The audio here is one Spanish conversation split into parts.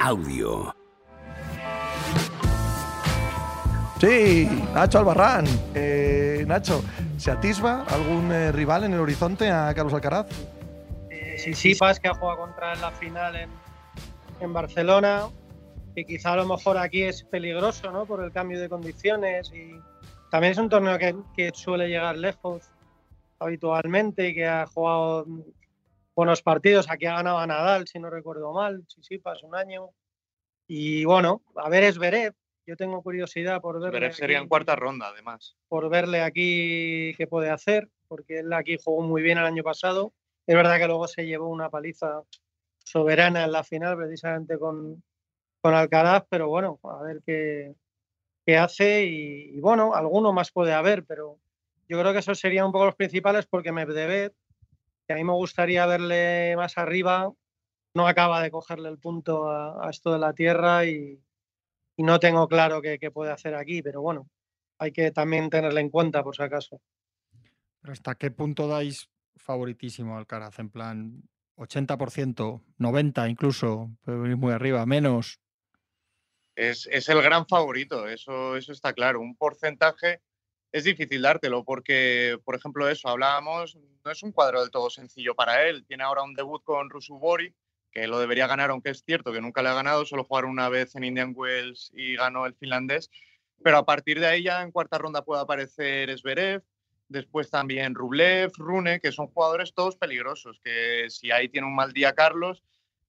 Audio. Sí, Nacho Albarrán. Eh, Nacho, ¿se atisba algún eh, rival en el horizonte a Carlos Alcaraz? Eh, Sisipas, que ha jugado contra en la final en, en Barcelona, que quizá a lo mejor aquí es peligroso ¿no? por el cambio de condiciones y también es un torneo que, que suele llegar lejos habitualmente y que ha jugado buenos partidos. Aquí ha ganado a Nadal, si no recuerdo mal, Sisipas un año. Y bueno, a ver es Verev. Yo tengo curiosidad por verle. Verev sería aquí- en cuarta ronda, además. por verle aquí qué puede hacer, porque él aquí jugó muy bien el año pasado. Es verdad que luego se llevó una paliza soberana en la final, precisamente con, con Alcaraz, pero bueno, a ver qué, qué hace y, y bueno, alguno más puede haber, pero yo creo que esos serían un poco los principales porque Medvedev, que a mí me gustaría verle más arriba, no acaba de cogerle el punto a, a esto de la tierra y, y no tengo claro qué, qué puede hacer aquí, pero bueno, hay que también tenerle en cuenta por si acaso. Pero ¿Hasta qué punto dais favoritísimo Alcaraz? En plan, 80%, 90% incluso, puede venir muy arriba, menos. Es, es el gran favorito, eso, eso está claro. Un porcentaje es difícil dártelo porque, por ejemplo, eso, hablábamos, no es un cuadro del todo sencillo para él. Tiene ahora un debut con Rusubori, que lo debería ganar, aunque es cierto que nunca le ha ganado, solo jugaron una vez en Indian Wells y ganó el finlandés. Pero a partir de ahí ya en cuarta ronda puede aparecer Zverev, después también Rublev, Rune, que son jugadores todos peligrosos, que si ahí tiene un mal día Carlos,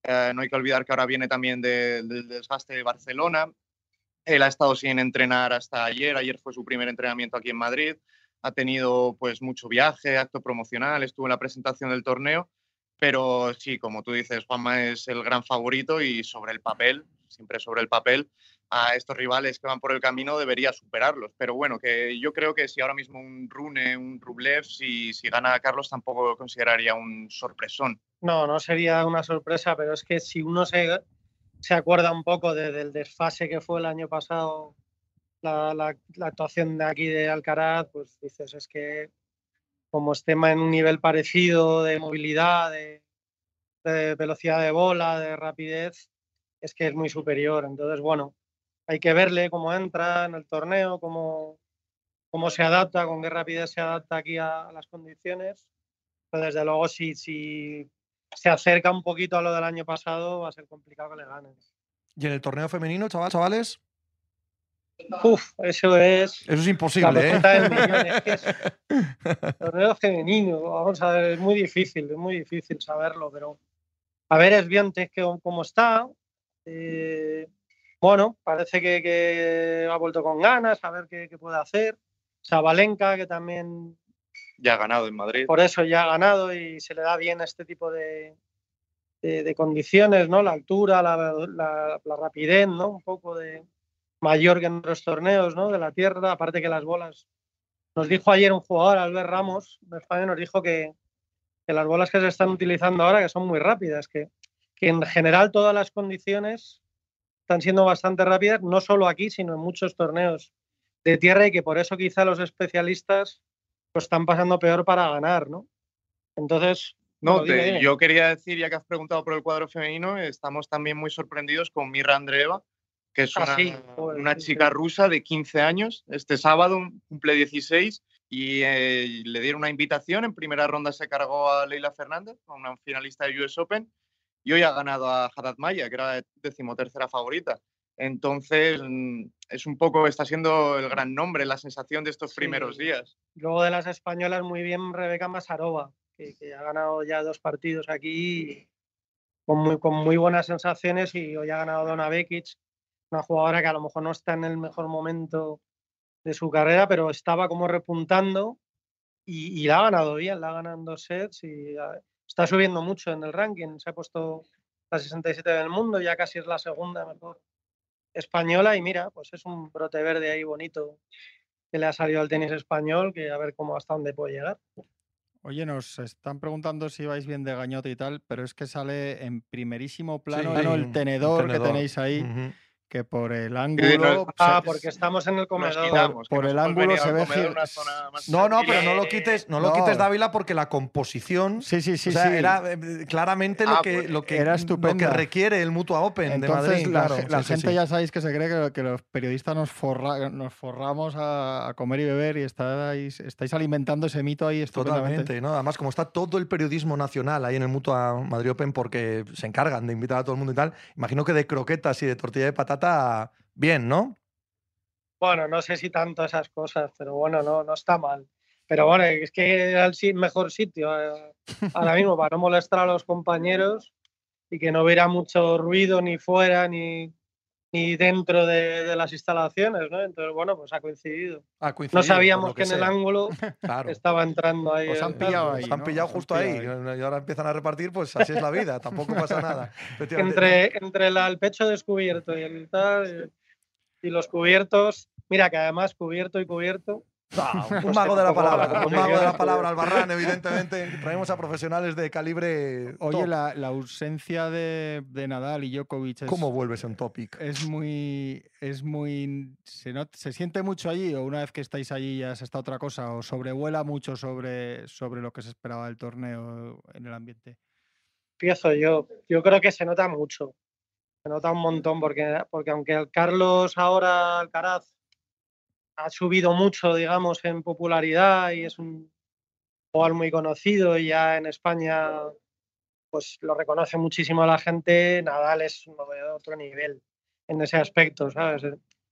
eh, no hay que olvidar que ahora viene también de- del desgaste de Barcelona. Él ha estado sin entrenar hasta ayer. Ayer fue su primer entrenamiento aquí en Madrid. Ha tenido pues mucho viaje, acto promocional, estuvo en la presentación del torneo. Pero sí, como tú dices, Juanma es el gran favorito y sobre el papel, siempre sobre el papel, a estos rivales que van por el camino debería superarlos. Pero bueno, que yo creo que si ahora mismo un Rune, un Rublev, si, si gana Carlos, tampoco consideraría un sorpresón. No, no sería una sorpresa, pero es que si uno se, se acuerda un poco de- del desfase que fue el año pasado, la, actuación de aquí de Alcaraz, pues dices, es que como esté ma- en un nivel parecido de movilidad, de, velocidad de bola, de rapidez, es que es muy superior. Entonces, bueno, hay que verle cómo entra en el torneo, cómo, cómo se adapta, con qué rapidez se adapta aquí a, a las condiciones. Pero desde luego, si, si se acerca un poquito a lo del año pasado, va a ser complicado que le ganen. ¿Y en el torneo femenino, chaval, chavales? Uf, eso es Eso es imposible, ¿eh? Es que es torneo femenino, vamos a ver, es muy difícil, es muy difícil saberlo, pero a ver, es bien que cómo está. eh, bueno, parece que, que ha vuelto con ganas, a ver qué, qué puede hacer. Sabalenka, que también Ya ha ganado en Madrid. por eso ya ha ganado y se le da bien este tipo de, de- condiciones, ¿no? La altura, la, rapidez, ¿no? Un poco de mayor que en otros torneos, ¿no? De la tierra, aparte que las bolas. Nos dijo ayer un jugador, Albert Ramos, de España, nos dijo que, que las bolas que se están utilizando ahora, que son muy rápidas, que, que en general todas las condiciones están siendo bastante rápidas, no solo aquí, sino en muchos torneos de tierra y que por eso quizá los especialistas lo están pasando peor para ganar, ¿no? Entonces, No, bueno, dime, te- dime. yo quería decir, ya que has preguntado por el cuadro femenino, estamos también muy sorprendidos con Mirra Andreeva, que es Ah, una, sí, joder, una sí, chica sí. rusa de 15 años. Este sábado cumple 16 y eh, le dieron una invitación. En primera ronda se cargó a Leila Fernández, una finalista de US Open, y hoy ha ganado a Haddad Maya, que era decimotercera favorita. Entonces, mm, es un poco, está siendo el gran nombre, la sensación de estos Sí. primeros días. Luego de las españolas, muy bien Rebeca Masarova, que, que ha ganado ya dos partidos aquí con muy, con muy buenas sensaciones y hoy ha ganado Donna Vekic, una jugadora que a lo mejor no está en el mejor momento de su carrera, pero estaba como repuntando y, y la ha ganado bien, la ha ganado en dos sets y ah, está subiendo mucho en el ranking, se ha puesto la 67 del mundo, ya casi es la segunda mejor española y mira, pues es un brote verde ahí bonito que le ha salido al tenis español, que a ver cómo hasta dónde puede llegar. Oye, nos están preguntando si vais bien de gañote y tal, pero es que sale en primerísimo plano Sí, el tenedor, que tenéis ahí. Que por el ángulo. Ah, se- porque estamos en el comedor. quitamos, por el ángulo se ve comedor, gil- una zona más No, no, pero no lo quites, no lo No. quites, Dávila, porque la composición. Sí, sí, sí, o sea, sí. era eh, claramente lo, Ah, que, pues, lo, que, era lo que requiere el Mutua Open de Entonces Madrid. la, claro. la Sí, gente sí. ya sabéis que se cree que, que los periodistas nos, forra- nos forramos a, a comer y beber y estáis, estáis alimentando ese mito ahí. Totalmente, ¿no? Además, como está todo el periodismo nacional ahí en el Mutua Madrid Open porque se encargan de invitar a todo el mundo y tal, imagino que de croquetas y de tortilla de bien, ¿no? Bueno, no sé si tanto esas cosas, pero bueno, no, no está mal. Pero bueno, es que era el mejor sitio eh, ahora mismo para no molestar a los compañeros y que no hubiera mucho ruido ni fuera ni, ni dentro de, de las instalaciones, ¿no? Entonces, bueno, pues ha coincidido. Ha coincidido, No sabíamos que, en el ángulo Claro. estaba entrando ahí. Os han pillado ahí. Han ¿no? pillado han justo ahí. Y ahora empiezan a repartir, pues así es la vida, tampoco pasa nada. Entre, entre la- el pecho descubierto y el tal, y los cubiertos, mira que además cubierto y cubierto, Ah, un Pues mago de la palabra, un mago de la palabra, Albarrán, evidentemente. Traemos a profesionales de calibre. Oye, la, la ausencia de, de Nadal y Djokovic es, ¿Cómo vuelves a un topic? es muy. Es muy se, not- ¿Se siente mucho allí o una vez que estáis allí ya se está otra cosa? ¿O sobrevuela mucho sobre, sobre lo que se esperaba del torneo en el ambiente? empiezo yo. Yo creo que se nota mucho. Se nota un montón porque, porque aunque el Carlos ahora Alcaraz ha subido mucho, digamos, en popularidad y es un jugador muy conocido y ya en España pues lo reconoce muchísimo la gente, Nadal es uno de otro nivel en ese aspecto, ¿sabes?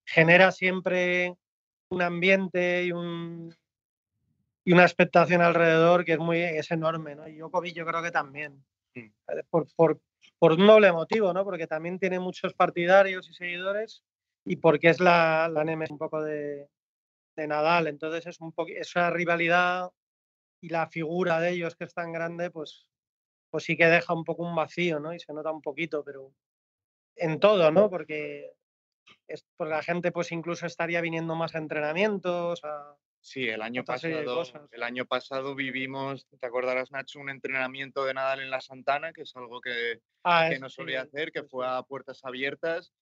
Genera siempre un ambiente y un y una expectación alrededor que es muy es enorme, ¿no? Y Djokovic yo creo que también Mm. eh, por, por, por un doble motivo, ¿no? Porque también tiene muchos partidarios y seguidores y porque es la, la némesis un poco de, de Nadal. Entonces es un esa rivalidad y la figura de ellos que es tan grande, pues, pues sí que deja un poco un vacío, ¿no? Y se nota un poquito, pero en todo, ¿no? Porque, es, porque la gente pues incluso estaría viniendo más a entrenamientos, a, Sí, el año pasado, el año pasado vivimos, te acordarás Nacho, un entrenamiento de Nadal en la Santana, que es algo que, Ah, que no sí, solía hacer, que fue a puertas abiertas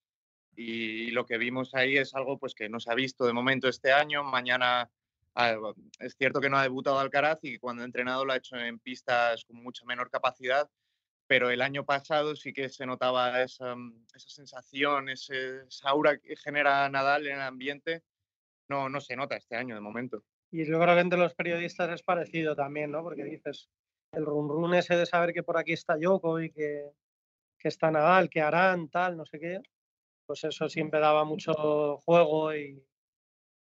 y lo que vimos ahí es algo pues que no se ha visto de momento este año. Mañana ah, es cierto que no ha debutado Alcaraz y cuando ha entrenado lo ha hecho en pistas con mucha menor capacidad, pero el año pasado sí que se notaba esa, mm, esa sensación, ese, esa aura que genera Nadal en el ambiente. No, no se nota este año de momento. Y yo creo que entre los periodistas es parecido también, ¿no? Porque dices, el run run ese de saber que por aquí está Djokovic, que, que está Nadal, que harán, tal, no sé qué, pues eso siempre daba mucho juego y,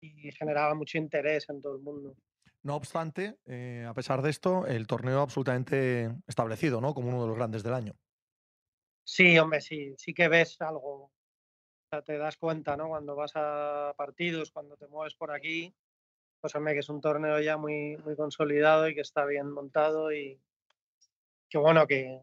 y generaba mucho interés en todo el mundo. No obstante, eh, a pesar de esto, el torneo absolutamente establecido, ¿no? Como uno de los grandes del año. Sí, hombre, sí, sí que ves algo. O sea, te das cuenta, ¿no? Cuando vas a partidos, cuando te mueves por aquí, pues hombre, que es un torneo ya muy, muy consolidado y que está bien montado y que bueno, que,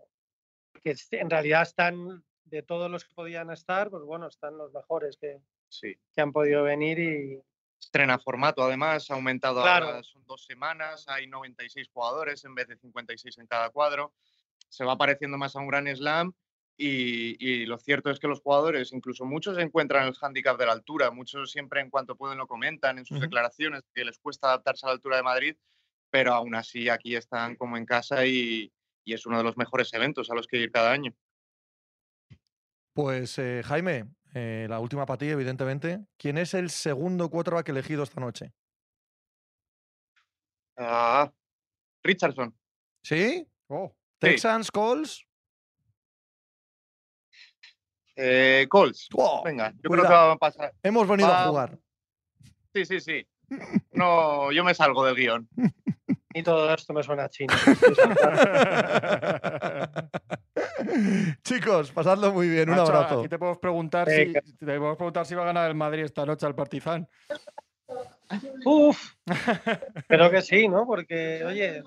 que en realidad están de todos los que podían estar, pues bueno, están los mejores que, Sí. que han podido venir y Estrena formato, además, ha aumentado Claro. ahora, son dos semanas, hay 96 jugadores en vez de 56 en cada cuadro. Se va pareciendo más a un gran slam y, y lo cierto es que los jugadores, incluso muchos, encuentran el hándicap de la altura. Muchos siempre, en cuanto pueden, lo comentan en sus declaraciones, que les cuesta adaptarse a la altura de Madrid, pero aún así aquí están como en casa y, y es uno de los mejores eventos a los que ir cada año. Pues eh, Jaime, eh, la última para ti, evidentemente. ¿Quién es el segundo quarterback elegido esta noche? Ah, Richardson. ¿Sí? Oh, Sí. ¿Texans, Colts? Eh, Colts. ¡Oh! Venga, yo creo que va a pasar. Hemos venido a jugar. Sí, sí, sí. No, yo me salgo del guion. y todo esto me suena a chino. Chicos, pasadlo muy bien. Un Nacho, abrazo. Aquí te podemos preguntar si, te podemos preguntar si va a ganar el Madrid esta noche al Partizan. Uf, creo que sí, ¿no? Porque, oye,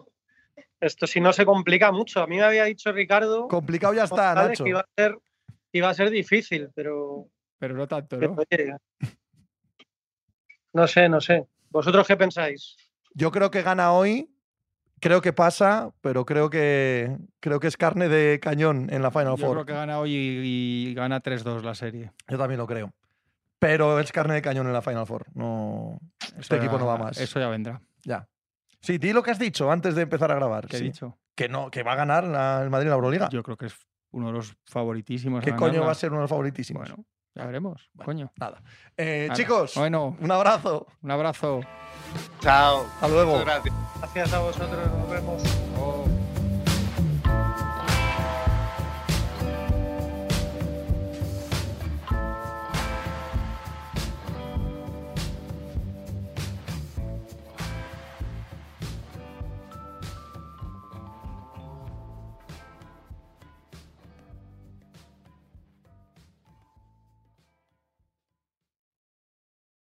esto si no se complica mucho. A mí me había dicho Ricardo Complicado ya está, Nacho. que iba a ser, iba a ser difícil, pero, Pero no tanto, pero, ¿no? oye, no sé, no sé. ¿Vosotros qué pensáis? Yo creo que gana hoy Creo que pasa, pero creo que, creo que es carne de cañón en la Final Yo Four. creo que gana hoy y, y gana 3-2 la serie. Yo también lo creo. Pero es carne de cañón en la Final Four. No, este equipo no va más. Eso ya vendrá. Ya. Sí, di lo que has dicho antes de empezar a grabar. ¿Qué he dicho? Que no, que va a ganar la- el Madrid en la Euroliga. Yo creo que es uno de los favoritísimos. a ¿Qué coño va a ser uno de los favoritísimos? Bueno, ya veremos. Bueno, coño. Nada. Eh, chicos, Bueno, un abrazo. un abrazo. Chao. Hasta luego. Muchas gracias. Gracias a vosotros, nos vemos.